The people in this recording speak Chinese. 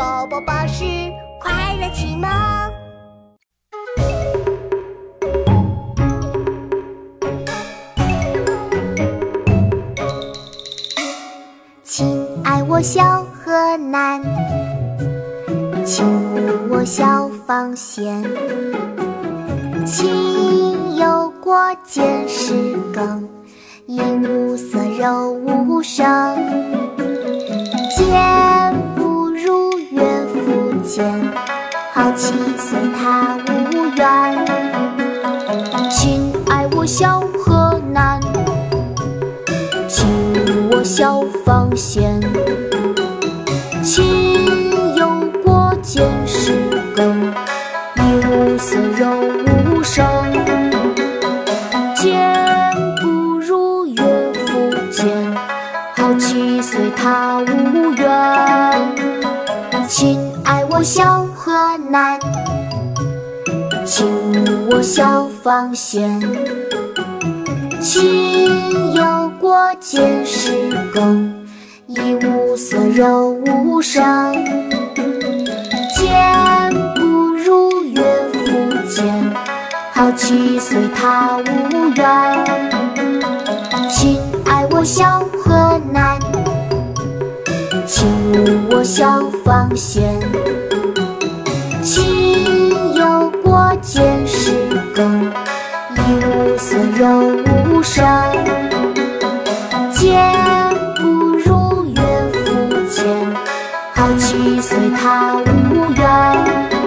宝宝巴士快乐启蒙。亲爱我小河南，亲我小芳仙。情有过见时更，引无色柔无声。好奇随他无缘。亲爱我小河南，亲我小芳仙。情有过见时更，引无色柔无声。见不如岳父见，好奇随他无缘。亲爱我小河南，请我小芳仙。情有过见时更，一无色柔无声。见不如岳父见，好奇随他无缘。亲爱我小河南，亲我小芳仙。情有过见时更，一无色柔无声。见不如岳父见，好去随他无缘。